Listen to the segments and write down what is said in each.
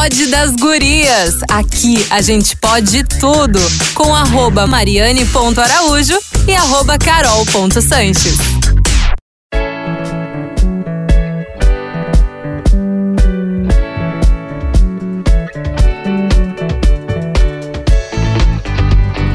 Pod das Gurias. Aqui a gente pode tudo. Com arroba mariane.araújo e arroba carol.sanches.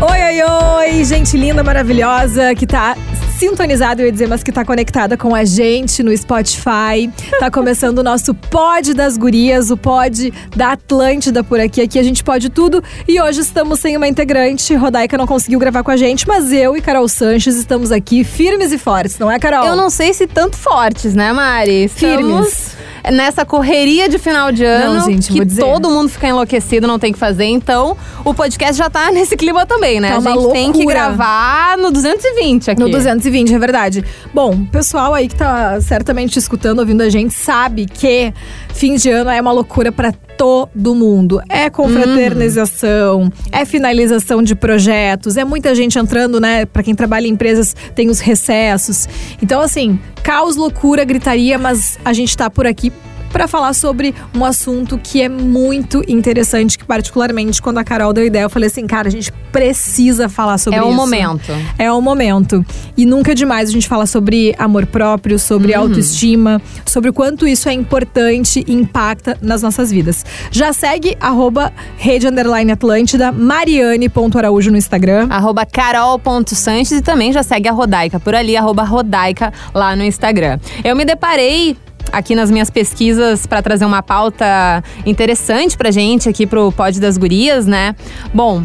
Oi, oi, oi, gente linda, maravilhosa, que tá sintonizada, eu ia dizer, mas que tá conectada com a gente no Spotify. Tá começando o nosso Pod das Gurias, o Pod da Atlântida por aqui. Aqui a gente pode tudo. E hoje estamos sem uma integrante. Rodaica não conseguiu gravar com a gente, mas eu e Carol Sanches estamos aqui firmes e fortes, não é, Carol? Eu não sei se tanto fortes, né, Mari? Estamos Firmes. Nessa correria de final de ano, Não, gente, que todo mundo fica enlouquecido, não tem o que fazer. Então, o podcast já tá nesse clima também, né? Tá a gente tem que loucura. gravar no 220 aqui. No 220, é verdade. Bom, o pessoal aí que tá certamente escutando, ouvindo a gente, sabe que fim de ano é uma loucura pra todo mundo. É confraternização, é finalização de projetos, é muita gente entrando, né? Pra quem trabalha em empresas, tem os recessos. Então, assim, caos, loucura, gritaria, mas a gente tá por aqui para falar sobre um assunto que é muito interessante, que particularmente quando a Carol deu ideia, eu falei assim, cara, a gente precisa falar sobre É isso. o momento. É o momento. E nunca é demais a gente falar sobre amor próprio, sobre autoestima, sobre o quanto isso é importante e impacta nas nossas vidas. Já segue arroba rede underline Atlântida, mariane.araújo no Instagram. Arroba carol.sanches e também já segue a Rodaica por ali, arroba Rodaica lá no Instagram. Eu me deparei aqui nas minhas pesquisas para trazer uma pauta interessante pra gente aqui pro Pod das Gurias, né? Bom,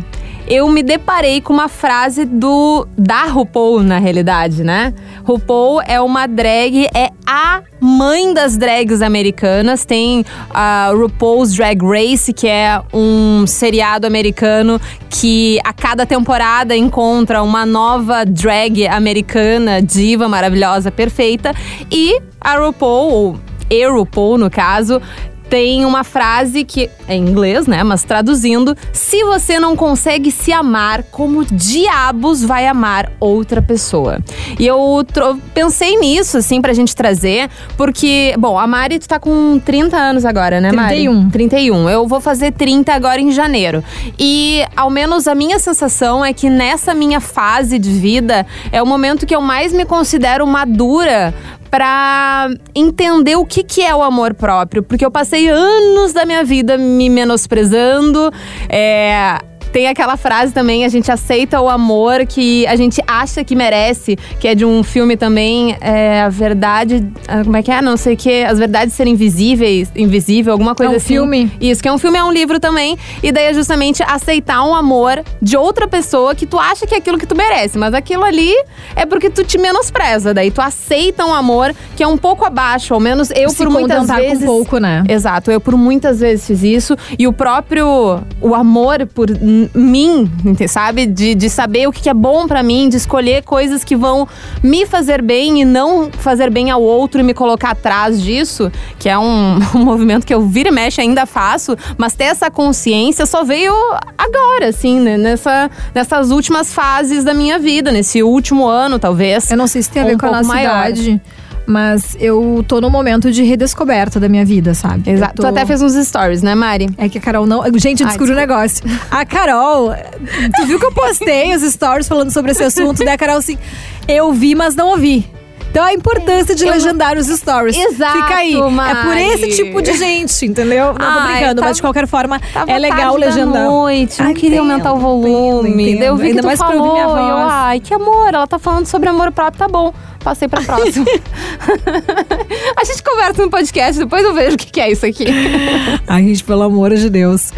eu me deparei com uma frase do da RuPaul, na realidade, né? RuPaul é uma drag, é a mãe das drags americanas. Tem a RuPaul's Drag Race, que é um seriado americano que a cada temporada encontra uma nova drag americana, diva maravilhosa, perfeita. E a RuPaul, ou e RuPaul no caso, tem uma frase que é em inglês, né? Mas traduzindo: se você não consegue se amar, como diabos vai amar outra pessoa? E eu pensei nisso, assim, pra gente trazer, porque, bom, a Mari, tu tá com 30 anos agora, né, Mari? 31. 31. Eu vou fazer 30 agora em janeiro. E, ao menos, a minha sensação é que nessa minha fase de vida é o momento que eu mais me considero madura pra entender o que, que é o amor próprio. Porque eu passei anos da minha vida me menosprezando. É. Tem aquela frase também, a gente aceita o amor que a gente acha que merece, que é de um filme também, é, a verdade. ah, Como é que é? Não sei o que. As verdades serem invisíveis, invisível, alguma coisa um assim. filme? Isso, que é um filme, é um livro também. E daí é justamente aceitar um amor de outra pessoa que tu acha que é aquilo que tu merece. Mas aquilo ali é porque tu te menospreza. Daí tu aceita um amor que é um pouco abaixo. Ao menos eu, Se por muitas vezes. com pouco, né? Exato, eu por muitas vezes fiz isso. E o próprio. O amor por mim, sabe? De, de saber o que é bom pra mim, de escolher coisas que vão me fazer bem e não fazer bem ao outro e me colocar atrás disso, que é um, um movimento que eu vira e mexe ainda faço, mas ter essa consciência só veio agora, assim, né? Nessa, nessas últimas fases da minha vida, nesse último ano, talvez. Eu não sei se tem a ver Um com a nossa maior. idade, mas eu tô num momento de redescoberta da minha vida, sabe? Exato. tô- Tu até fez uns stories, né, Mari? É que a Carol não. Gente, eu Ai, descobri um negócio. A Carol, tu viu que eu postei os stories falando sobre esse assunto, né, Carol? Assim, eu vi, mas não ouvi. Então a importância de Eu- legendar os stories. Exato, Fica aí. É por Mari. esse tipo de gente, entendeu? Não tô Ai, brincando, tava- mas de qualquer forma, Tava é legal legendar. noite, não queria entendo, aumentar o volume. entendo, Daí eu vi Ainda que tu mais pra falou, minha eu, voz. ai, que amor, ela tá falando sobre amor próprio, tá bom. Passei pra próxima. a gente conversa no podcast, depois eu vejo o que que é isso aqui. Ai, gente, pelo amor de Deus.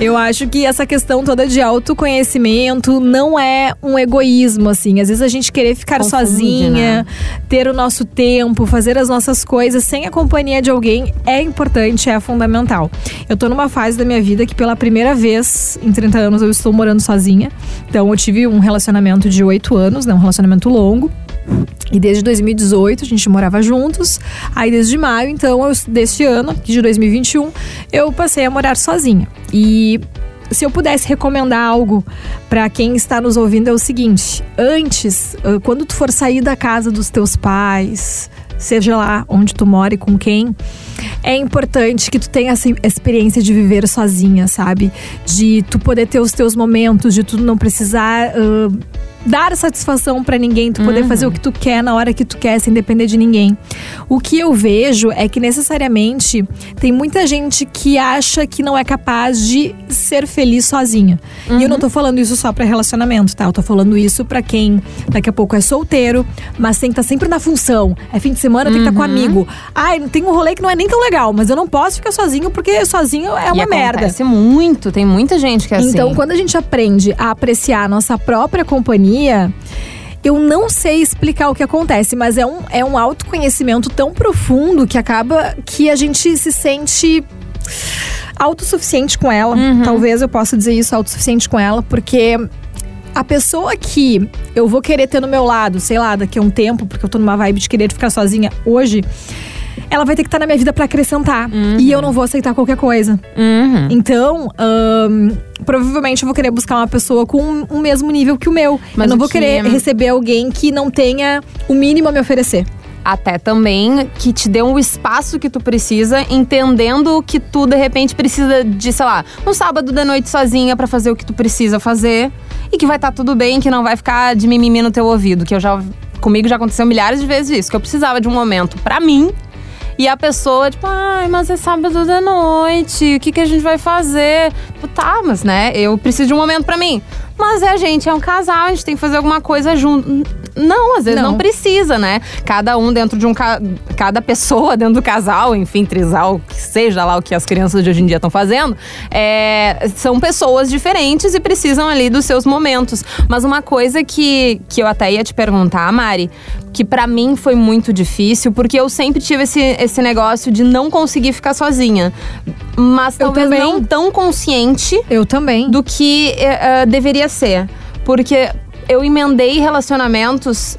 Eu acho que essa questão toda de autoconhecimento não é um egoísmo, assim. Às vezes a gente querer ficar Confunde, sozinha, né? ter o nosso tempo, fazer as nossas coisas sem a companhia de alguém é importante, é fundamental. Eu tô numa fase da minha vida que pela primeira vez em 30 anos eu estou morando sozinha. Então eu tive um relacionamento de 8 anos, né? Um relacionamento longo. E desde 2018 a gente morava juntos. Aí desde maio, então, eu, deste ano, de 2021, eu passei a morar sozinha. E se eu pudesse recomendar algo para quem está nos ouvindo é o seguinte: antes, quando tu for sair da casa dos teus pais, seja lá onde tu mora e com quem, é importante que tu tenha essa experiência de viver sozinha, sabe? De tu poder ter os teus momentos, de tu não precisar. Uh, dar satisfação para ninguém, tu poder Uhum. fazer o que tu quer na hora que tu quer, sem depender de ninguém. O que eu vejo é que necessariamente tem muita gente que acha que não é capaz de ser feliz sozinha. E Uhum. eu não tô falando isso só pra relacionamento, tá? Eu tô falando isso pra quem daqui a pouco é solteiro, mas tem que estar sempre na função. É fim de semana, tem que estar com Uhum. amigo. Ai, tem um rolê que não é nem tão legal, mas eu não posso ficar sozinho porque sozinho é e uma merda. acontece muito, tem muita gente que é assim. Então, quando a gente aprende a apreciar a nossa própria companhia, eu não sei explicar o que acontece, mas é um, é um autoconhecimento tão profundo que acaba que a gente se sente autossuficiente com ela. Talvez eu possa dizer isso, autossuficiente com ela, porque a pessoa que eu vou querer ter no meu lado, sei lá, daqui a um tempo, porque eu tô numa vibe de querer ficar sozinha hoje, ela vai ter que estar na minha vida pra acrescentar. E eu não vou aceitar qualquer coisa. Uhum. Então, provavelmente eu vou querer buscar uma pessoa com o mesmo nível que o meu. Mas eu não vou que- querer receber alguém que não tenha o mínimo a me oferecer. Até também que te dê um espaço que tu precisa, entendendo que tu de repente precisa de, sei lá, um sábado de noite sozinha pra fazer o que tu precisa fazer e que vai estar tudo bem, que não vai ficar de mimimi no teu ouvido, que eu já comigo já aconteceu milhares de vezes isso, que eu precisava de um momento pra mim. E a pessoa, tipo, ai, mas é sábado de noite, o que, que a gente vai fazer? Tipo, tá, mas né, eu preciso de um momento pra mim. Mas é, gente, é um casal, a gente tem que fazer alguma coisa junto. Não, às vezes não, Não. precisa, né? Cada um dentro de um. ca- Cada pessoa dentro do casal, enfim, trisal, que seja lá o que as crianças de hoje em dia estão fazendo, é, são pessoas diferentes e precisam ali dos seus momentos. Mas uma coisa que, que eu até ia te perguntar, Mari, que pra mim foi muito difícil, porque eu sempre tive esse, esse negócio de não conseguir ficar sozinha. Mas talvez não tão consciente Eu também. do que eh, deveria ser. Porque eu emendei relacionamentos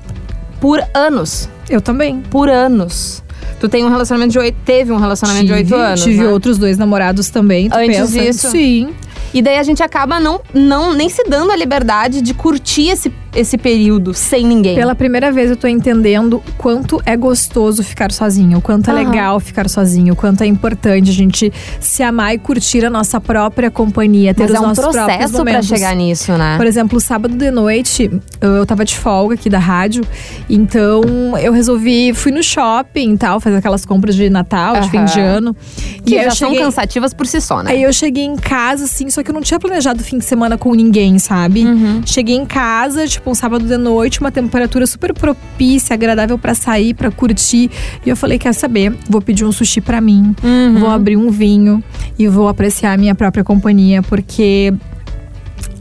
por anos. Eu também. Por anos. Tu tem um relacionamento de oito. Teve um relacionamento de oito Tive- anos. Tive né? outros dois namorados também. Tu Antes pensa? disso? Sim. E daí a gente acaba não, não nem se dando a liberdade de curtir esse, esse período sem ninguém. Pela primeira vez eu tô entendendo o quanto é gostoso ficar sozinho, o quanto é Aham. legal ficar sozinho, o quanto é importante a gente se amar e curtir a nossa própria companhia, ter Mas os é um nossos próprios processo pra momentos. chegar nisso, né? Por exemplo, sábado de noite, eu tava de folga aqui da rádio, então eu resolvi, fui no shopping e tal, fazer aquelas compras de Natal, de fim de ano. Que e já eu são cheguei, cansativas por si só, né? Aí eu cheguei em casa, assim, só que eu não tinha planejado o fim de semana com ninguém, sabe? Uhum. Cheguei em casa, tipo, um sábado de noite, uma temperatura super propícia, agradável pra sair, pra curtir. E eu falei, quer saber? Vou pedir um sushi pra mim, Uhum. vou abrir um vinho e vou apreciar a minha própria companhia, porque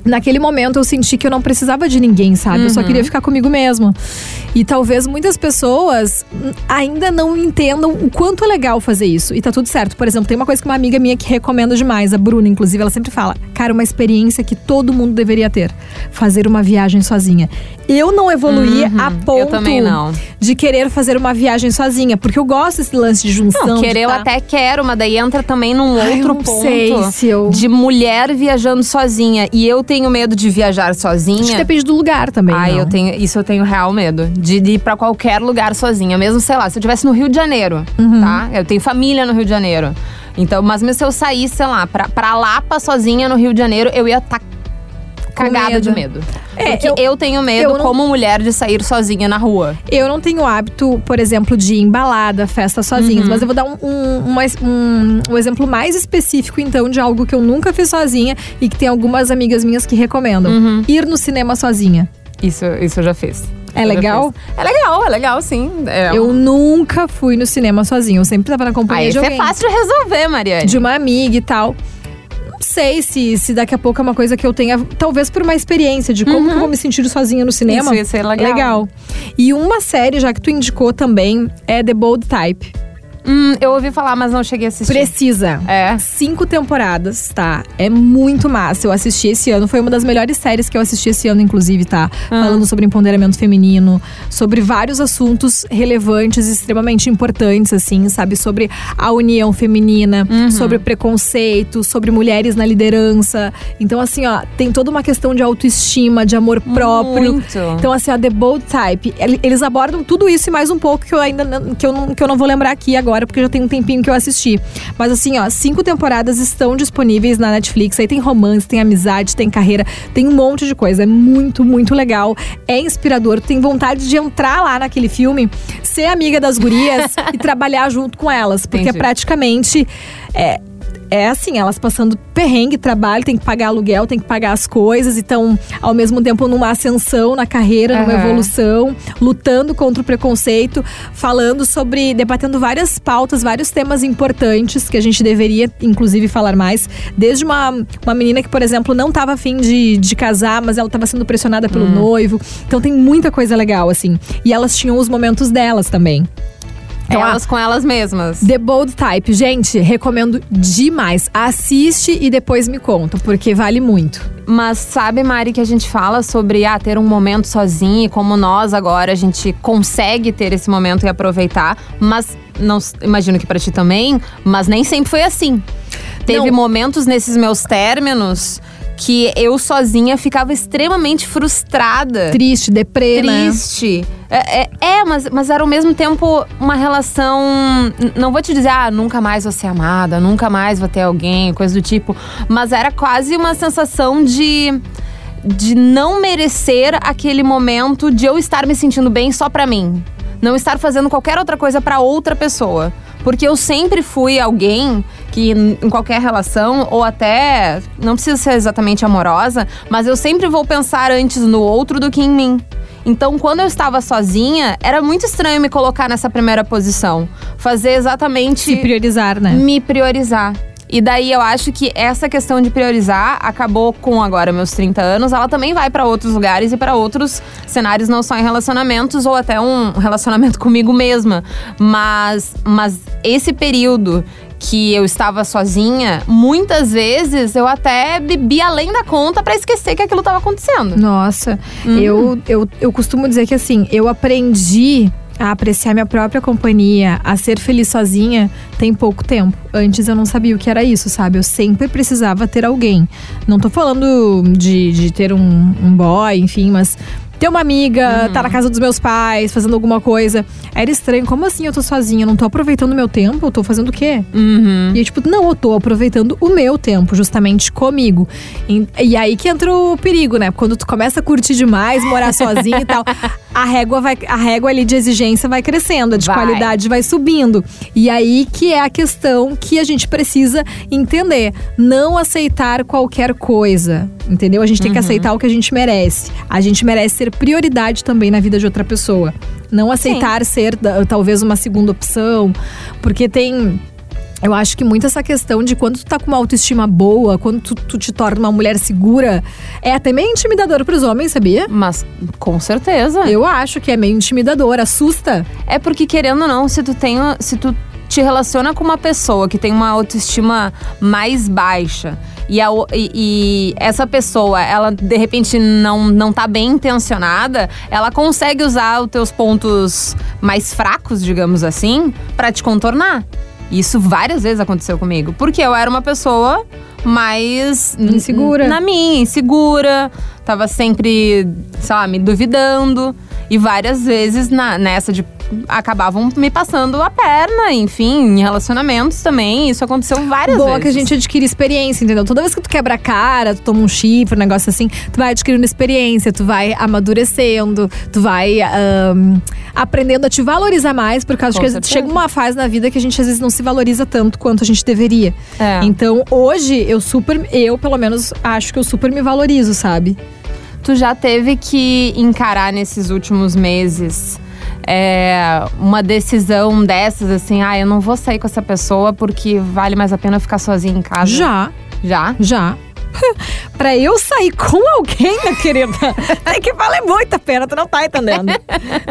naquele momento eu senti que eu não precisava de ninguém, sabe? Eu só Uhum. queria ficar comigo mesma. E talvez muitas pessoas ainda não entendam o quanto é legal fazer isso. E tá tudo certo. Por exemplo, tem uma coisa que uma amiga minha que recomenda demais, a Bruna, inclusive, ela sempre fala: Cara, uma experiência que todo mundo deveria ter. Fazer uma viagem sozinha. Eu não evoluí Uhum. a ponto Eu também não. de querer fazer uma viagem sozinha, porque eu gosto desse lance de junção. Não, querer eu tá- até quero, mas daí entra também num Ai, outro não ponto. sei se eu- De mulher viajando sozinha. E eu tenho medo de viajar Acho que sozinha. depende do lugar também. Não. eu tenho. Isso eu tenho real medo. De, de ir pra qualquer lugar sozinha. Mesmo, sei lá, se eu estivesse no Rio de Janeiro, Uhum. tá? Eu tenho família no Rio de Janeiro. Então, mas mesmo se eu saísse, sei lá, pra, pra Lapa sozinha no Rio de Janeiro, eu ia estar cagada medo. de medo. É, Porque eu- eu, tenho medo, eu não- como mulher, de sair sozinha na rua. Eu não tenho hábito, por exemplo, de ir em balada, festa sozinha. Uhum. Mas eu vou dar um, um, um um- um exemplo mais específico, então, de algo que eu nunca fiz sozinha e que tem algumas amigas minhas que recomendam. Uhum. Ir no cinema sozinha. Isso, isso eu já fiz. É legal? É legal, é legal, sim. É Eu nunca fui no cinema sozinha. Eu sempre tava na companhia Aí de isso é alguém. fácil de resolver, Mariane. De uma amiga e tal. Não sei se, se daqui a pouco é uma coisa que eu tenha, talvez por uma experiência de como que eu vou me sentir sozinha no cinema. Uhum. Isso ia ser legal. Legal. E uma série, já que tu indicou também, é The Bold Type. Hum, eu ouvi falar, mas não cheguei a assistir. Precisa. É. Cinco temporadas, tá? É muito massa. Eu assisti esse ano. Foi uma das melhores séries que eu assisti esse ano, inclusive, tá? Ah. Falando sobre empoderamento feminino, sobre vários assuntos relevantes, extremamente importantes, assim, sabe? Sobre a união feminina, Uhum. sobre preconceito, sobre mulheres na liderança. Então, assim, ó, tem toda uma questão de autoestima, de amor próprio. Muito. Então, assim, a The Bold Type, ele- eles abordam tudo isso e mais um pouco que eu ainda que eu não, que eu não vou lembrar aqui agora. Agora, porque já tem um tempinho que eu assisti. Mas assim, ó, cinco temporadas estão disponíveis na Netflix. Aí tem romance, tem amizade, tem carreira, tem um monte de coisa. É muito, muito legal. É inspirador. Tu tem vontade de entrar lá naquele filme, ser amiga das gurias e trabalhar junto com elas. Porque Entendi. é praticamente. É, é assim, elas passando perrengue, trabalho, tem que pagar aluguel, tem que pagar as coisas, então, ao mesmo tempo, numa ascensão na carreira, numa Aham. evolução, lutando contra o preconceito, falando sobre, debatendo várias pautas, vários temas importantes que a gente deveria, inclusive, falar mais. Desde uma, uma menina que, por exemplo, não estava afim de, de casar, mas ela estava sendo pressionada pelo noivo. Então tem muita coisa legal, assim. E elas tinham os momentos delas também. Então, ah, elas com elas mesmas. The Bold Type, gente, recomendo demais. Assiste e depois me conta, porque vale muito. Mas sabe, Mari, que a gente fala sobre ah, ter um momento sozinho e como nós agora a gente consegue ter esse momento e aproveitar, mas não imagino que pra ti também, mas nem sempre foi assim. Teve Não. momentos nesses meus términos que eu sozinha ficava extremamente frustrada. Triste, deprê, né? Triste. É, é, é, mas, mas era ao mesmo tempo uma relação. Não vou te dizer, ah, nunca mais vou ser amada, nunca mais vou ter alguém, coisa do tipo. Mas era quase uma sensação de. De não merecer aquele momento de eu estar me sentindo bem só pra mim. Não estar fazendo qualquer outra coisa pra outra pessoa. Porque eu sempre fui alguém que, em qualquer relação, ou até. Não precisa ser exatamente amorosa, mas eu sempre vou pensar antes no outro do que em mim. Então, quando eu estava sozinha, era muito estranho me colocar nessa primeira posição. Fazer exatamente Se priorizar, né? me priorizar. E daí eu acho que essa questão de priorizar acabou com agora meus 30 anos, ela também vai pra outros lugares e pra outros cenários, não só em relacionamentos ou até um relacionamento comigo mesma. Mas mas esse período que eu estava sozinha, muitas vezes eu até bebi além da conta pra esquecer que aquilo tava acontecendo. Nossa, Uhum. eu, eu, eu costumo dizer que assim, eu aprendi a apreciar minha própria companhia, a ser feliz sozinha, tem pouco tempo. Antes eu não sabia o que era isso, sabe? Eu sempre precisava ter alguém. Não tô falando de, de ter um, um boy, enfim, mas ter uma amiga, tá na casa dos meus pais, fazendo alguma coisa. Era estranho. Como assim eu tô sozinha? Eu não tô aproveitando o meu tempo? Eu tô fazendo o quê? Uhum. E eu, tipo, não, eu tô aproveitando o meu tempo, justamente comigo. E, e aí que entra o perigo, né? Quando tu começa a curtir demais, morar sozinho e tal, a régua, vai, a régua ali de exigência vai crescendo, a de Vai. qualidade vai subindo. E aí que é a questão que a gente precisa entender. Não aceitar qualquer coisa, entendeu? A gente tem que aceitar o que a gente merece. A gente merece ser prioridade também na vida de outra pessoa. Não aceitar ser da- talvez uma segunda opção, porque tem eu acho que muito essa questão de quando tu tá com uma autoestima boa, quando tu, tu te torna uma mulher segura, é até meio intimidador pros homens, sabia? Mas com certeza. Eu acho que é meio intimidador, assusta. É porque, querendo ou não, se tu tem. Se tu te relaciona com uma pessoa que tem uma autoestima mais baixa e, a e- e essa pessoa, ela de repente não, não tá bem intencionada, ela consegue usar os teus pontos mais fracos, digamos assim, pra te contornar. Isso várias vezes aconteceu comigo. Porque eu era uma pessoa mais. Insegura. Na minha, insegura. Tava sempre, sei lá, me duvidando. E várias vezes na, nessa de. Acabavam me passando a perna, enfim, em relacionamentos também. Isso aconteceu várias Boa vezes. que a gente adquire experiência, entendeu? Toda vez que tu quebra a cara, tu toma um chifre, um negócio assim, tu vai adquirindo experiência, tu vai amadurecendo, tu vai ahn, aprendendo a te valorizar mais, por causa Com que chega uma fase na vida que a gente às vezes não se valoriza tanto quanto a gente deveria. É. Então, hoje, eu super, eu pelo menos acho que eu super me valorizo, sabe? Tu já teve que encarar nesses últimos meses é, uma decisão dessas, assim, ah, eu não vou sair com essa pessoa porque vale mais a pena eu ficar sozinha em casa? Já, Já? já. pra eu sair com alguém, minha querida, tem que valer muito a pena, tu não tá entendendo.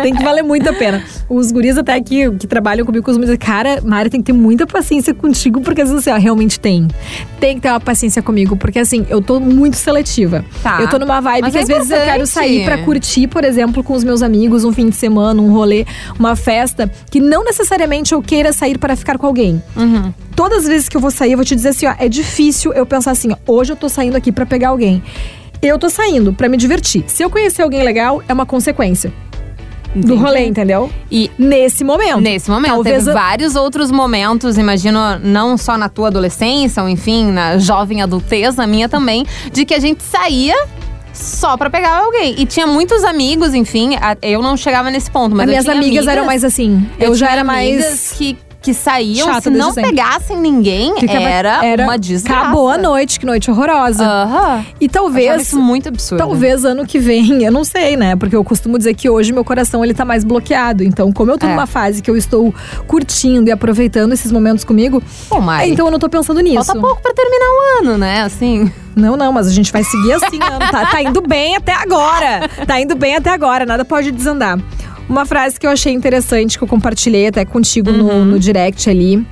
tem que valer muito a pena. Os guris até aqui que trabalham comigo costumam dizer, cara, Mari, tem que ter muita paciência contigo, porque às vezes assim, ó, realmente tem. Tem que ter uma paciência comigo, porque assim, eu tô muito seletiva. Tá. Eu tô numa vibe Mas que é às vezes eu quero sair pra curtir, por exemplo, com os meus amigos, um fim de semana, um rolê, uma festa, que não necessariamente eu queira sair para ficar com alguém Uhum. todas as vezes que eu vou sair, eu vou te dizer assim, ó, é difícil eu pensar assim, ó, hoje eu tô saindo aqui pra pegar alguém. Eu tô saindo pra me divertir. Se eu conhecer alguém legal, é uma consequência. do rolê, entendeu? E Nesse momento. Nesse momento, Talvez teve a- vários outros momentos, imagino, não só na tua adolescência, ou enfim, na jovem adultez, na minha também, de que a gente saía só pra pegar alguém. E tinha muitos amigos, enfim, eu não chegava nesse ponto, mas As eu minhas tinha amigas, eram mais assim. Eu, já tinha era amigas mais. que, que saíam, se não pegassem ninguém, Ficava- era, uma desgraça. Acabou a noite, que noite horrorosa. Aham. E talvez. isso muito absurdo. Talvez ano que vem, eu não sei, né? Porque eu costumo dizer que hoje meu coração ele tá mais bloqueado. Então, como eu tô É. numa fase que eu estou curtindo e aproveitando esses momentos comigo, Pô, Mari, então eu não tô pensando nisso. falta pouco pra terminar o ano, né? Assim. Não, não, mas a gente vai seguir assim, Ana. Tá, tá indo bem até agora. Tá indo bem até agora, nada pode desandar. Uma frase que eu achei interessante, que eu compartilhei até contigo no, no direct ali.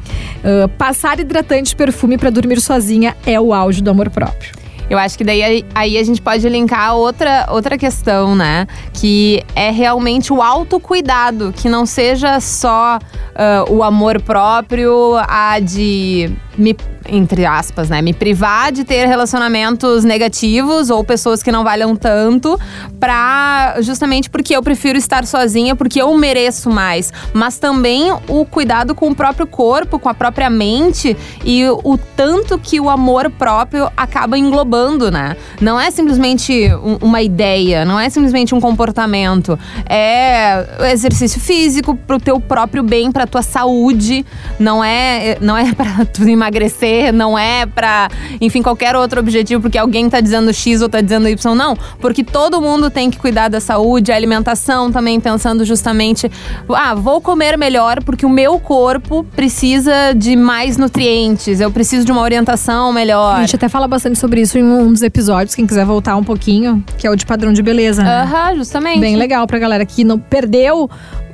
Ah, passar hidratante e perfume pra dormir sozinha é o auge do amor próprio. Eu acho que daí aí- a gente pode linkar outra, outra questão, né? Que é realmente o autocuidado, que não seja só ah, o amor próprio, a de me, entre aspas, né? Me privar de ter relacionamentos negativos ou pessoas que não valham tanto, pra justamente porque eu prefiro estar sozinha, porque eu mereço mais. Mas também o cuidado com o próprio corpo, com a própria mente e o tanto que o amor próprio acaba englobando, né? Não é simplesmente um- uma ideia, não é simplesmente um comportamento. É exercício físico pro teu próprio bem, pra tua saúde. Não é, não é para tu emagrecer, não é pra, enfim, qualquer outro objetivo, porque alguém tá dizendo X ou tá dizendo Y, não. Porque todo mundo tem que cuidar da saúde, a alimentação também, pensando justamente, ah, vou comer melhor porque o meu corpo precisa de mais nutrientes, eu preciso de uma orientação melhor. A gente até fala bastante sobre isso em um dos episódios, quem quiser voltar um pouquinho, que é o de padrão de beleza, né? Aham, justamente. Bem legal pra galera que não perdeu,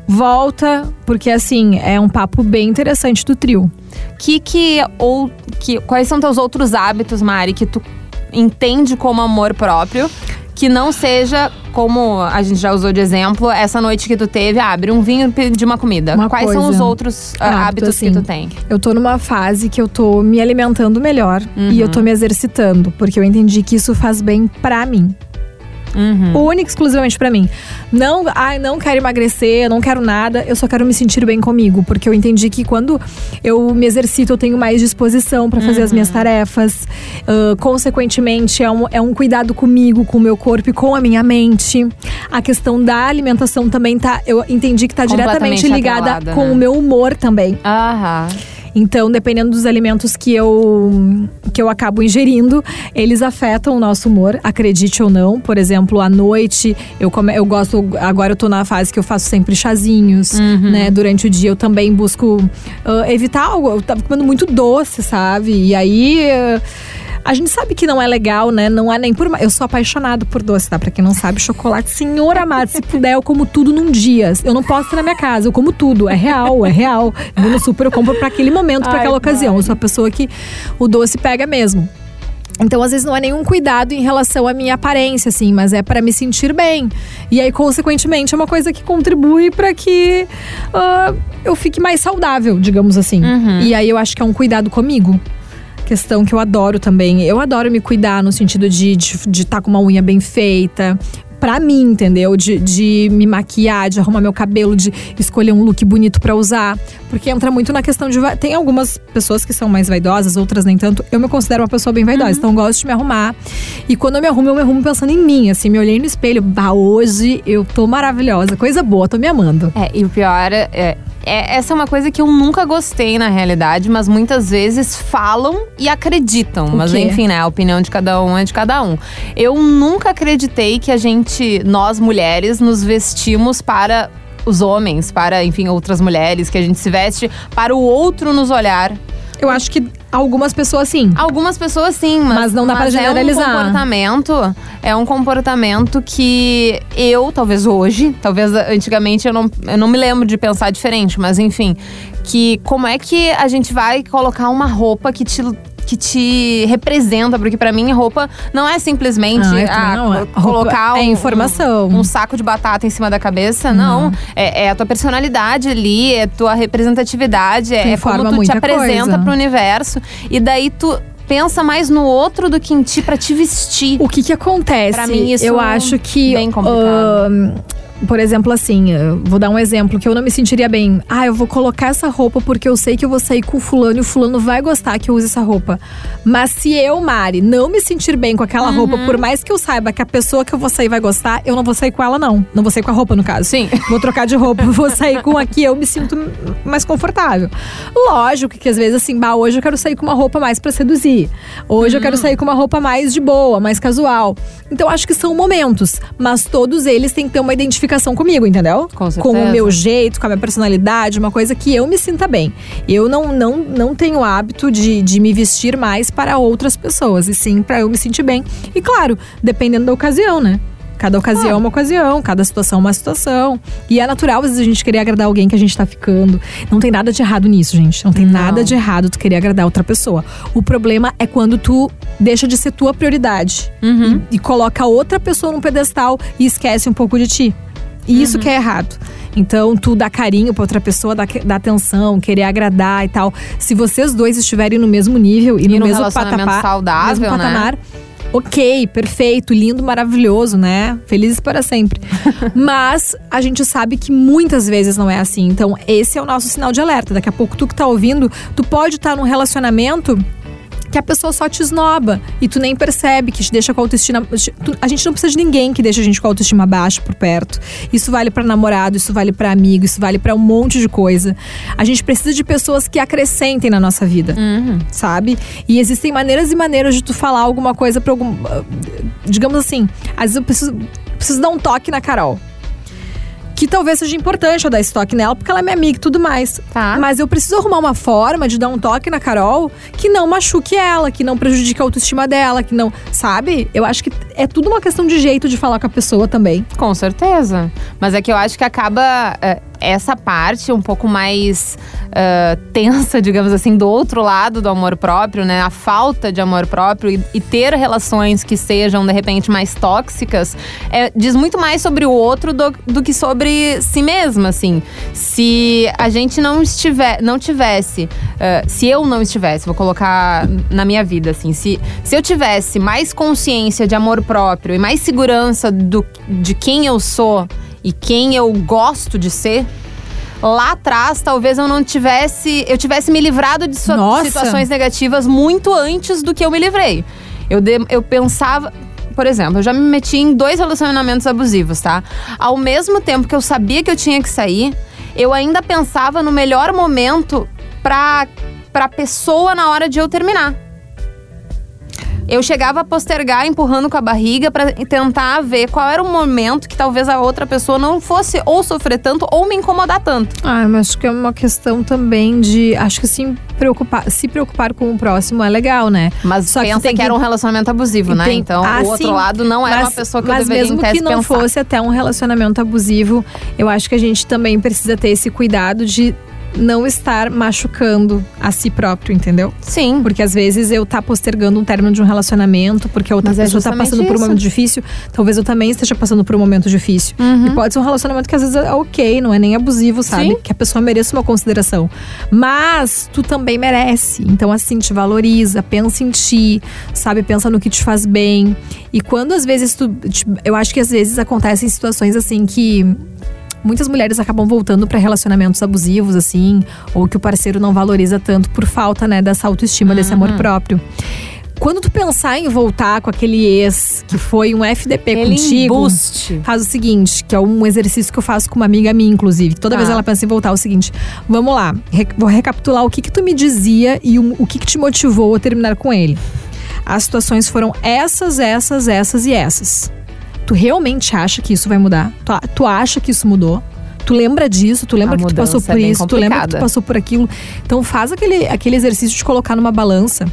volta, porque assim, é um papo bem interessante do trio. Que que ou que quais são teus outros hábitos, Mari, que tu entende como amor próprio? Que não seja como a gente já usou de exemplo, essa noite que tu teve, ah, abre um vinho e pedir uma comida. Uma Quais são coisa. os outros ah, Hábito, hábitos assim. que tu tem? Eu tô numa fase que eu tô me alimentando melhor e eu tô me exercitando, porque eu entendi que isso faz bem pra mim. Uhum. Única e exclusivamente pra mim. Não, ai, não quero emagrecer, não quero nada, eu só quero me sentir bem comigo, porque eu entendi que quando eu me exercito, eu tenho mais disposição pra fazer as minhas tarefas. Ah, consequentemente, é um, é um cuidado comigo, com o meu corpo e com a minha mente. A questão da alimentação também tá. Eu entendi que tá diretamente ligada atrelada, com né? o meu humor também. Aham. Então, dependendo dos alimentos que eu, que eu acabo ingerindo, eles afetam o nosso humor, acredite ou não. Por exemplo, à noite, eu, come, eu gosto. Agora eu tô na fase que eu faço sempre chazinhos, né? Durante o dia eu também busco ah, evitar algo. Eu tava comendo muito doce, sabe? E aí. ah, a gente sabe que não é legal, né? Não é nem por. Eu sou apaixonado por doce, tá? Pra quem não sabe, chocolate. Senhor amado, se puder, eu como tudo num dia. Eu não posso ter na minha casa, eu como tudo. É real, é real. Eu vou no super, eu compro pra aquele momento, pra Ai, aquela ocasião. Eu sou a pessoa que o doce pega mesmo. Então, às vezes, não é nenhum cuidado em relação à minha aparência, assim, mas é pra me sentir bem. E aí, consequentemente, é uma coisa que contribui pra que ah, eu fique mais saudável, digamos assim. E aí, eu acho que é um cuidado comigo. Questão que eu adoro também. Eu adoro me cuidar no sentido de estar de, estar com uma unha bem feita. Pra mim, entendeu? De, de me maquiar, de arrumar meu cabelo, de escolher um look bonito pra usar. Porque entra muito na questão de. Tem algumas pessoas que são mais vaidosas, outras nem tanto. Eu me considero uma pessoa bem vaidosa, então eu gosto de me arrumar. E quando eu me arrumo, eu me arrumo pensando em mim. Assim, me olhei no espelho. Bah, hoje eu tô maravilhosa. Coisa boa, tô me amando. É, e o pior é, é- Essa é uma coisa que eu nunca gostei na realidade, mas muitas vezes falam e acreditam. O mas quê? enfim, né? A opinião de cada um é de cada um. Eu nunca acreditei que a gente, nós mulheres, nos vestimos para os homens, para, enfim, outras mulheres, que a gente se veste para o outro nos olhar. Eu acho que algumas pessoas sim. Algumas pessoas sim, mas, Mas não dá pra mas generalizar. É um comportamento, é um comportamento que eu, talvez hoje, talvez antigamente eu não, eu não me lembro de pensar diferente, mas enfim, que como é que a gente vai colocar uma roupa que te que te representa, porque pra mim roupa não é simplesmente Ah, também ah, não. Roupa colocar é um- informação. um saco de batata em cima da cabeça, não. É, é a tua personalidade ali, é tua representatividade, é, é como tu te apresenta coisa. pro universo. E daí tu pensa mais no outro do que em ti pra te vestir. O que que acontece? Pra mim, isso eu acho que bem complicado. ahn, por exemplo, assim, eu vou dar um exemplo que eu não me sentiria bem. Ah, eu vou colocar essa roupa porque eu sei que eu vou sair com o fulano e o fulano vai gostar que eu use essa roupa. Mas se eu, Mari, não me sentir bem com aquela roupa, por mais que eu saiba que a pessoa que eu vou sair vai gostar, eu não vou sair com ela, não. Não vou sair com a roupa, no caso. Sim. Vou trocar de roupa, vou sair com a que eu me sinto mais confortável. Lógico que às vezes, assim, bah, hoje eu quero sair com uma roupa mais pra seduzir. Hoje eu quero sair com uma roupa mais de boa, mais casual. Então acho que são momentos, mas todos eles têm que ter uma identificação comigo, entendeu? Com Com o meu jeito, com a minha personalidade, uma coisa que eu me sinta bem. Eu não, não, não tenho hábito de, de me vestir mais para outras pessoas, e sim para eu me sentir bem. E claro, dependendo da ocasião, né? Cada ocasião é uma ocasião, cada situação é uma situação. E é natural, às vezes, a gente querer agradar alguém que a gente tá ficando. Não tem nada de errado nisso, gente. Não tem Não. nada de errado tu querer agradar outra pessoa. O problema é quando tu deixa de ser tua prioridade Uhum. e, e coloca outra pessoa num pedestal e esquece um pouco de ti. E isso que é errado. Então, tu dá carinho pra outra pessoa, dá, dá atenção, querer agradar e tal. Se vocês dois estiverem no mesmo nível e, E no num mesmo patamar, saudável, mesmo né? patamar, ok, perfeito, lindo, maravilhoso, né? Felizes para sempre. Mas a gente sabe que muitas vezes não é assim. Então, esse é o nosso sinal de alerta. Daqui a pouco, tu que tá ouvindo, tu pode estar num relacionamento que a pessoa só te esnoba e tu nem percebe que te deixa com a autoestima. tu- A gente não precisa de ninguém que deixa a gente com a autoestima baixa por perto. Isso vale pra namorado, isso vale pra amigo, isso vale pra um monte de coisa. A gente precisa de pessoas que acrescentem na nossa vida, Uhum. sabe? E existem maneiras e maneiras de tu falar alguma coisa pra algum. Digamos assim, às vezes eu preciso, preciso dar um toque na Carol. Que talvez seja importante eu dar esse toque nela, porque ela é minha amiga e tudo mais. Tá. Mas eu preciso arrumar uma forma de dar um toque na Carol que não machuque ela, que não prejudique a autoestima dela, que não. Sabe? Eu acho que é tudo uma questão de jeito de falar com a pessoa também. Com certeza. Mas é que eu acho que acaba é, essa parte um pouco mais é, tensa, digamos assim, do outro lado do amor próprio, né? A falta de amor próprio e, e ter relações que sejam, de repente, mais tóxicas, é, diz muito mais sobre o outro do, do que sobre si mesma, assim. Se a gente não estiver, não tivesse, é, se eu não estivesse, vou colocar na minha vida, assim, se, se eu tivesse mais consciência de amor próprio e mais segurança do, de quem eu sou e quem eu gosto de ser, lá atrás talvez eu não tivesse, eu tivesse me livrado de so- Nossa. situações negativas muito antes do que eu me livrei. Eu, de- eu pensava, por exemplo, eu já me meti em dois relacionamentos abusivos, tá? Ao mesmo tempo que eu sabia que eu tinha que sair, eu ainda pensava no melhor momento pra, pra pessoa na hora de eu terminar. Eu chegava a postergar empurrando com a barriga pra tentar ver qual era o momento que talvez a outra pessoa não fosse ou sofrer tanto ou me incomodar tanto. Ah, mas acho que é uma questão também de. Acho que sim, preocupar, se preocupar com o próximo é legal, né? Mas Só que pensa tem que, que- era um relacionamento abusivo, né? Tem- Então Ah, o outro sim. lado não era uma pessoa que eu mas deveria mesmo em tese que não pensar. fosse até um relacionamento abusivo, eu acho que a gente também precisa ter esse cuidado de não estar machucando a si próprio, entendeu? Sim. Porque às vezes eu tá postergando um término de um relacionamento porque a outra Mas é pessoa tá justamente passando por um isso. momento difícil, talvez eu também esteja passando por um momento difícil. Uhum. E pode ser um relacionamento que às vezes é ok, não é nem abusivo, sabe? Sim. Que a pessoa mereça uma consideração. Mas tu também merece. Então, assim, te valoriza, pensa em ti, sabe? Pensa no que te faz bem. E quando às vezes tu. te- Eu acho que às vezes acontecem situações assim que. Muitas mulheres acabam voltando pra relacionamentos abusivos, assim, ou que o parceiro não valoriza tanto por falta, né, dessa autoestima, desse amor próprio. Quando tu pensar em voltar com aquele ex que foi um FDP Ele contigo, embuste. faz o seguinte, que é um exercício que eu faço com uma amiga minha, inclusive. Toda Tá. vez ela pensa em voltar, é o seguinte: vamos lá, vou recapitular o que que tu me dizia e o, o que que te motivou a terminar com ele. As situações foram essas, essas, essas e essas. Tu realmente acha que isso vai mudar? Tu, tu acha que isso mudou? Tu lembra disso? Tu lembra A que tu passou é por bem isso? Tu lembra que tu complicada. passou por aquilo? Então faz aquele, aquele exercício de colocar numa balança.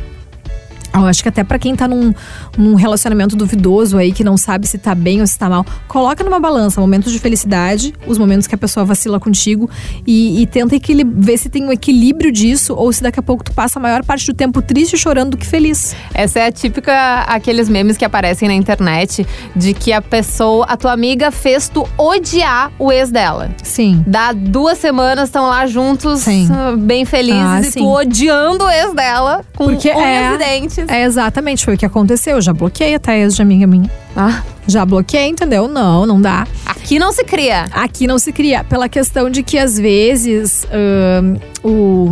Eu acho que até pra quem tá num, num relacionamento duvidoso aí, que não sabe se tá bem ou se tá mal, coloca numa balança momentos de felicidade, os momentos que a pessoa vacila contigo e, e tenta ver se tem um equilíbrio disso ou se daqui a pouco tu passa a maior parte do tempo triste chorando do que feliz. Essa é a típica aqueles memes que aparecem na internet de que a pessoa, a tua amiga fez tu odiar o ex dela. Sim. Dá duas semanas, estão lá juntos, Sim. bem felizes, Ah, e sim. tu odiando o ex dela, com Porque unhas é- e dentes. É exatamente, foi o que aconteceu. Eu já bloqueei até ex de amiga minha. Ah, Já bloqueei, entendeu? Não, não dá. aqui não se cria. Aqui não se cria. Pela questão de que, às vezes, o.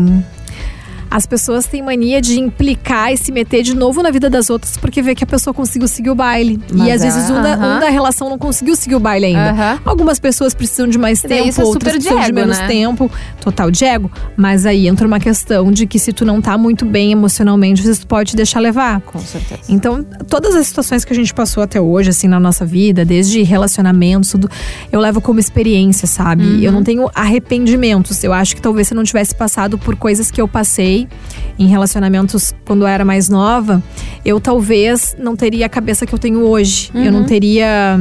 As pessoas têm mania de implicar e se meter de novo na vida das outras porque vê que a pessoa conseguiu seguir o baile. Mas e às é, vezes um, da, aham. um da relação não conseguiu seguir o baile ainda. Aham. Algumas pessoas precisam de mais tempo, isso é outras de precisam de ego, menos né? tempo. Total de ego. Mas aí entra uma questão de que se tu não tá muito bem emocionalmente, tu pode te deixar levar. Com certeza. Então, todas as situações que a gente passou até hoje, assim, na nossa vida, desde relacionamentos, tudo, eu levo como experiência, sabe? Uhum. Eu não tenho arrependimentos. Eu acho que talvez se eu não tivesse passado por coisas que eu passei em relacionamentos quando eu era mais nova, eu talvez não teria a cabeça que eu tenho hoje. Eu Uhum. não teria.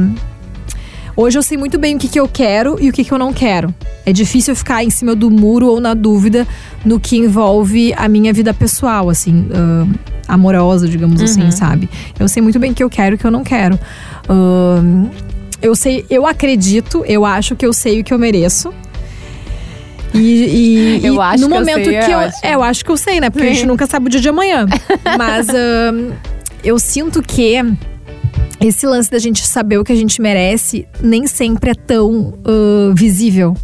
Hoje eu sei muito bem o que, que eu quero e o que, que eu não quero. É difícil ficar em cima do muro ou na dúvida no que envolve a minha vida pessoal, assim, ah, amorosa, digamos Uhum. assim, sabe? Eu sei muito bem o que eu quero e o que eu não quero. Ah, eu sei, eu acredito, eu acho que eu sei o que eu mereço. E, e- Eu acho no que eu momento sei, é que eu. ótimo. É, eu acho que eu sei, né? Porque a gente Sim. nunca sabe o dia de amanhã. Mas eu sinto que esse lance da gente saber o que a gente merece nem sempre é tão ah, visível.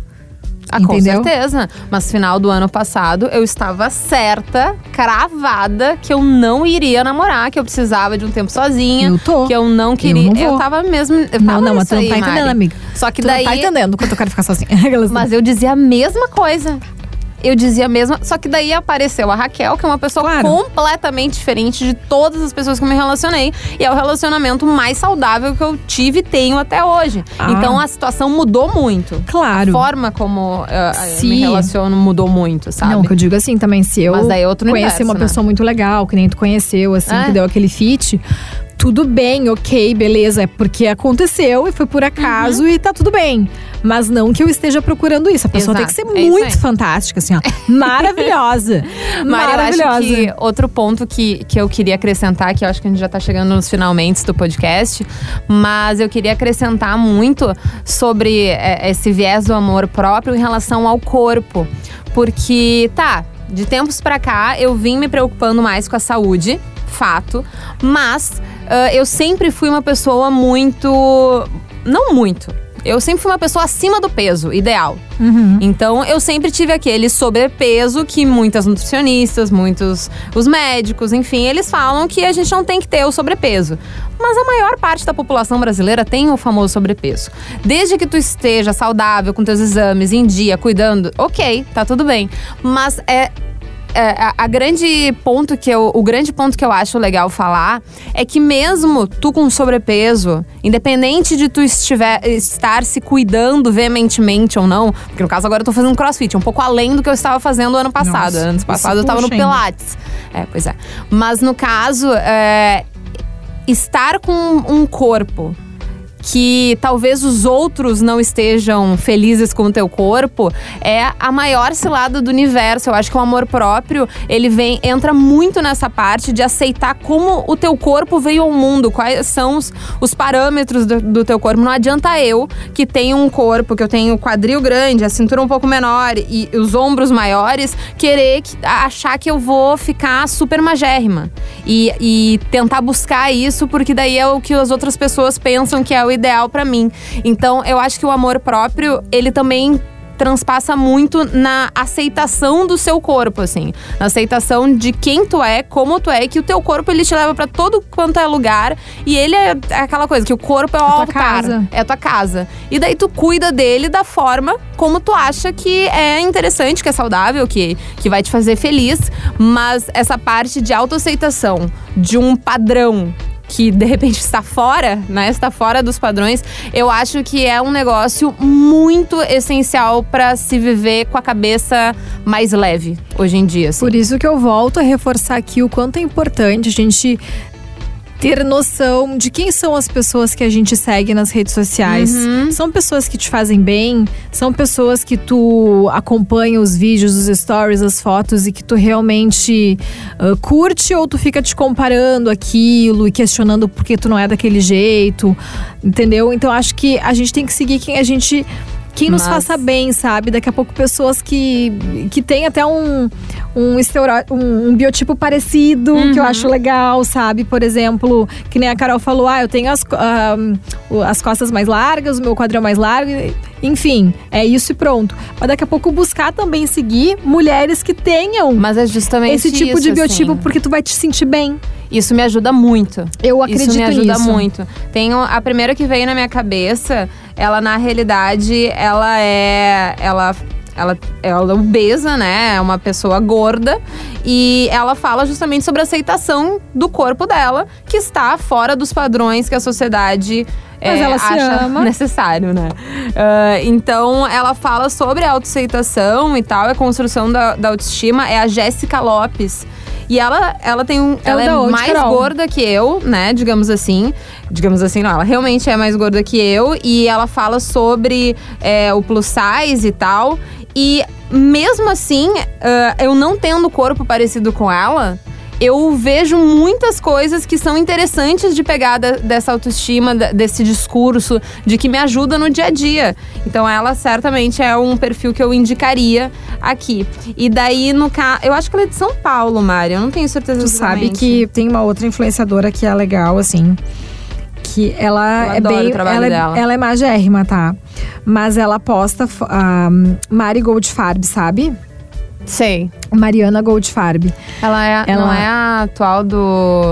Ah, com certeza. Mas final do ano passado, eu estava certa, cravada, que eu não iria namorar, que eu precisava de um tempo sozinha. Eu tô. Que eu não queria. não vou. tava mesmo. Eu Não, tava não, mas tu não aí, tá entendendo, Mari. amiga. Só que Tu daí. não tá entendendo quanto eu quero ficar sozinha. Mas eu dizia a mesma coisa. Eu dizia a mesma. Só que daí apareceu a Raquel, que é uma pessoa Claro. completamente diferente de todas as pessoas que eu me relacionei. E é o relacionamento mais saudável que eu tive e tenho até hoje. Ah. Então a situação mudou muito. Claro. A forma como eh, eu Sim. me relaciono mudou muito, sabe? Não, que eu digo assim também, se eu Mas daí é outro conhecer uma né? pessoa muito legal, que nem tu conheceu, assim, É. que deu aquele fit, tudo bem, ok, beleza, é porque aconteceu e foi por acaso e tá tudo bem. Mas não que eu esteja procurando isso. A pessoa tem que ser Exato, é muito fantástica, assim, ó. Maravilhosa. Mari, eu Maravilhosa. acho que outro ponto que, que eu queria acrescentar, que eu acho que a gente já tá chegando nos finalmente do podcast, mas eu queria acrescentar muito sobre é, esse viés do amor próprio em relação ao corpo. Porque, tá, de tempos pra cá eu vim me preocupando mais com a saúde, fato, mas ah, eu sempre fui uma pessoa muito. Não muito. Eu sempre fui uma pessoa acima do peso ideal. Uhum. Então, eu sempre tive aquele sobrepeso que muitas nutricionistas, muitos os médicos, enfim, eles falam que a gente não tem que ter o sobrepeso. Mas a maior parte da população brasileira tem o famoso sobrepeso. Desde que tu esteja saudável com teus exames em dia, cuidando, OK, tá tudo bem. Mas é, a, a grande ponto que eu, o grande ponto que eu acho legal falar é que mesmo tu com sobrepeso, independente de tu estiver, estar se cuidando veementemente ou não, porque no caso agora eu tô fazendo crossfit, um pouco além do que eu estava fazendo ano passado. Nossa, ano passado eu tava no. Pilates. É, pois é. Mas no caso, é, estar com um corpo que talvez os outros não estejam felizes com o teu corpo é a maior cilada do universo. Eu acho que o amor próprio, ele vem entra muito nessa parte de aceitar como o teu corpo veio ao mundo, quais são os, os parâmetros do, do teu corpo. Não adianta eu que tenho um corpo, que eu tenho quadril grande, a cintura um pouco menor e os ombros maiores, querer que- achar que eu vou ficar super magérrima e, e tentar buscar isso, porque daí é o que as outras pessoas pensam que é o ideal pra mim. Então, eu acho que o amor próprio, ele também transpassa muito na aceitação do seu corpo, assim. Na aceitação de quem tu é, como tu é, que o teu corpo ele te leva pra todo quanto é lugar. E ele é aquela coisa, que o corpo é o tua altar. casa. É a tua casa. E daí tu cuida dele da forma como tu acha que é interessante, que é saudável, que, que vai te fazer feliz. Mas essa parte de autoaceitação, de um padrão que de repente está fora, né? Está fora dos padrões, eu acho que é um negócio muito essencial para se viver com a cabeça mais leve hoje em dia. assim. Por isso que eu volto a reforçar aqui o quanto é importante a gente ter noção de quem são as pessoas que a gente segue nas redes sociais. Uhum. São pessoas que te fazem bem? São pessoas que tu acompanha os vídeos, os stories, as fotos e que tu realmente ah, curte ou tu fica te comparando aquilo e questionando por que tu não é daquele jeito, entendeu? Então acho que a gente tem que seguir quem a gente quem nos Mas- faça bem, sabe? Daqui a pouco pessoas que, que têm até um, um, um, um biotipo parecido, que eu acho legal, sabe? Por exemplo, que nem a Carol falou, ah, eu tenho as, o- as costas mais largas, o meu quadril mais largo, enfim, é isso e pronto. Mas daqui a pouco buscar também seguir mulheres que tenham Mas é justamente esse tipo isso, de biotipo, assim. porque tu vai te sentir bem. Isso me ajuda muito. Eu acredito Isso me ajuda nisso. muito. Tenho a primeira que veio na minha cabeça, ela na realidade, ela é ela ela, ela é obesa, né? É uma pessoa gorda. E ela fala justamente sobre a aceitação do corpo dela, que está fora dos padrões que a sociedade Mas é, ela se acha ama. necessário, né? Ah, então, ela fala sobre a autoaceitação e tal, a construção da, da autoestima. É a Jéssica Lopes. E ela, ela tem um. Ela Ela, é da é mais Carol? gorda que eu, né? Digamos assim. Digamos assim, não. Ela realmente é mais gorda que eu. E ela fala sobre é, o plus size e tal. E mesmo assim, ah, eu não tendo corpo parecido com ela. Eu vejo muitas coisas que são interessantes de pegar dessa autoestima, desse discurso, de que me ajuda no dia a dia. Então, ela certamente é um perfil que eu indicaria aqui. E daí, no caso. Eu acho que ela é de São Paulo, Mari. Eu não tenho certeza Tu sabe que tem uma outra influenciadora que é legal, assim. Que ela Eu é bem. ela, é- dela. ela é magérrima, tá? Mas ela posta a Mari Goldfarb, sabe? Sei. Mariana Goldfarb, Ela, é, Ela- não é a atual do.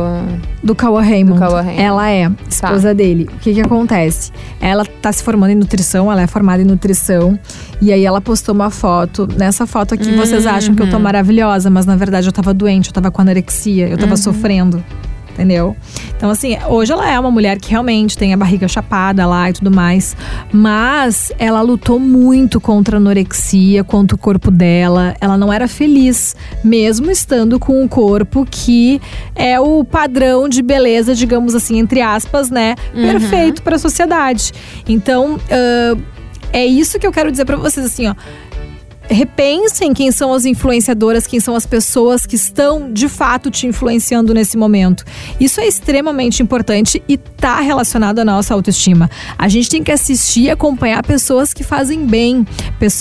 do Cauã Raymond. Raymond. Ela é esposa dele. O que que acontece? Ela tá se formando em nutrição, ela é formada em nutrição. E aí ela postou uma foto. Nessa foto aqui, vocês acham que eu Uhum. tô maravilhosa, mas na verdade eu tava doente, eu tava com anorexia, eu Uhum. tava sofrendo. Entendeu? Então, assim, hoje ela é uma mulher que realmente tem a barriga chapada lá e tudo mais. Mas ela lutou muito contra a anorexia, contra o corpo dela. Ela não era feliz, mesmo estando com um corpo que é o padrão de beleza, digamos assim, entre aspas, né? Perfeito para a sociedade. Então, ah, é isso que eu quero dizer para vocês, assim, ó repensem quem são as influenciadoras, quem são as pessoas que estão de fato te influenciando nesse momento. Isso é extremamente importante e tá relacionado à nossa autoestima. A gente tem que assistir e acompanhar pessoas que fazem bem.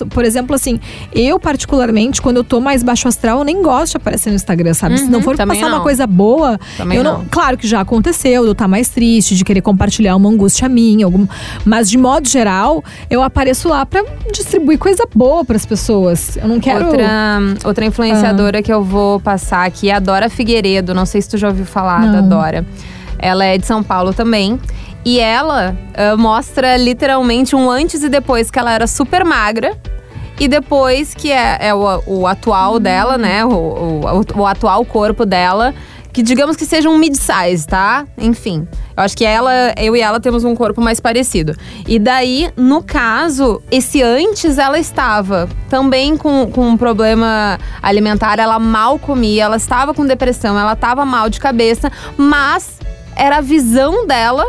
Por exemplo, assim, eu particularmente, quando eu tô mais baixo astral, eu nem gosto de aparecer no Instagram, sabe? Se não Uhum, for passar uma não. coisa boa, Também eu não, não. Claro que já aconteceu, de eu estar mais triste, de querer compartilhar uma angústia minha, algum, mas de modo geral, eu apareço lá pra distribuir coisa boa pras pessoas. Eu não quero. Outra, outra influenciadora que eu vou passar aqui é a Dora Figueiredo. Não sei se tu já ouviu falar da Não. Dora. Ela é de São Paulo também. E ela ah, mostra literalmente um antes e depois que ela era super magra. E depois que é, é o, o atual dela, né? O, o, o atual corpo dela. Que digamos que seja um mid-size, tá? Enfim. Eu acho que ela, eu e ela temos um corpo mais parecido. E daí, no caso, esse antes ela estava também com, com um problema alimentar, ela mal comia, ela estava com depressão, ela estava mal de cabeça, mas era a visão dela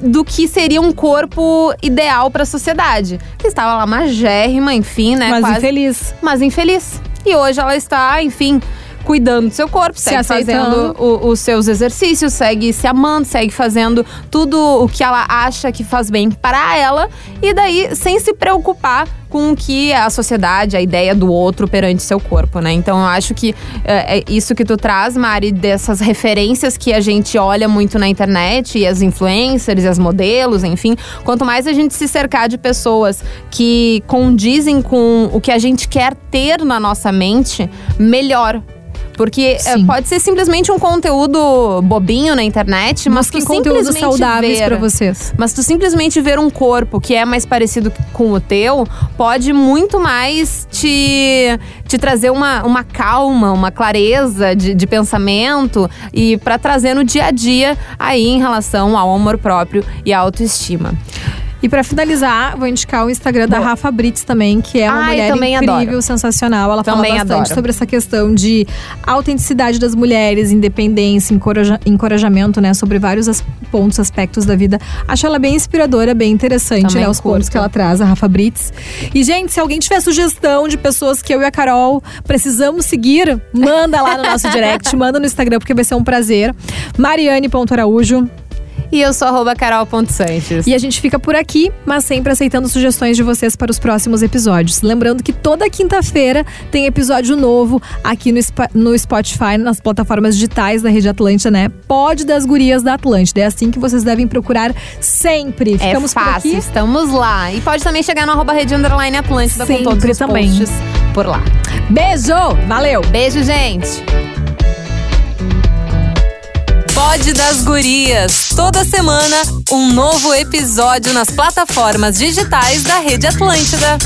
do que seria um corpo ideal para a sociedade. Que estava lá magérrima, enfim, né? mas quase- infeliz. mas infeliz. E hoje ela está, enfim, cuidando do seu corpo, Se segue aceitando. fazendo o- os seus exercícios, segue se amando, segue fazendo tudo o que ela acha que faz bem para ela. E daí, sem se preocupar com o que a sociedade, a ideia do outro perante seu corpo, né? Então eu acho que é, é isso que tu traz, Mari, dessas referências que a gente olha muito na internet, e as influencers, e as modelos, enfim. Quanto mais a gente se cercar de pessoas que condizem com o que a gente quer ter na nossa mente, melhor. Porque é, Sim. pode ser simplesmente um conteúdo bobinho na internet, mas tu conteúdos simplesmente saudáveis pra vocês. mas tu simplesmente ver um corpo que é mais parecido com o teu, pode muito mais te, te trazer uma, uma calma, uma clareza de, de pensamento e pra trazer no dia a dia aí em relação ao amor próprio e à autoestima. E pra finalizar, vou indicar o Instagram da. Rafa Brits também, que é uma eu mulher incrível, adoro. sensacional. Ela Também fala bastante adoro. sobre essa questão de autenticidade das mulheres, independência, encoraja- encorajamento, né? Sobre vários as- pontos, aspectos da vida. Acho ela bem inspiradora, bem interessante, Também né? Os pontos curto. que ela traz, a Rafa Brits. E, gente, se alguém tiver sugestão de pessoas que eu e a Carol precisamos seguir, manda lá no nosso direct, manda no Instagram, porque vai ser um prazer. Mariane.araújo. E eu sou arroba carol.sanches. E a gente fica por aqui, mas sempre aceitando sugestões de vocês para os próximos episódios. Lembrando que toda quinta-feira tem episódio novo aqui no, no Spotify, nas plataformas digitais da Rede Atlântida, né? Pode das gurias da Atlântida. É assim que vocês devem procurar sempre. É Ficamos é fácil, estamos lá. E pode também chegar no arroba Rede Underline Atlântida sempre com todos os também. posts por lá. Beijo! Valeu! Beijo, gente! Pod das Gurias. Toda semana, um novo episódio nas plataformas digitais da Rede Atlântida.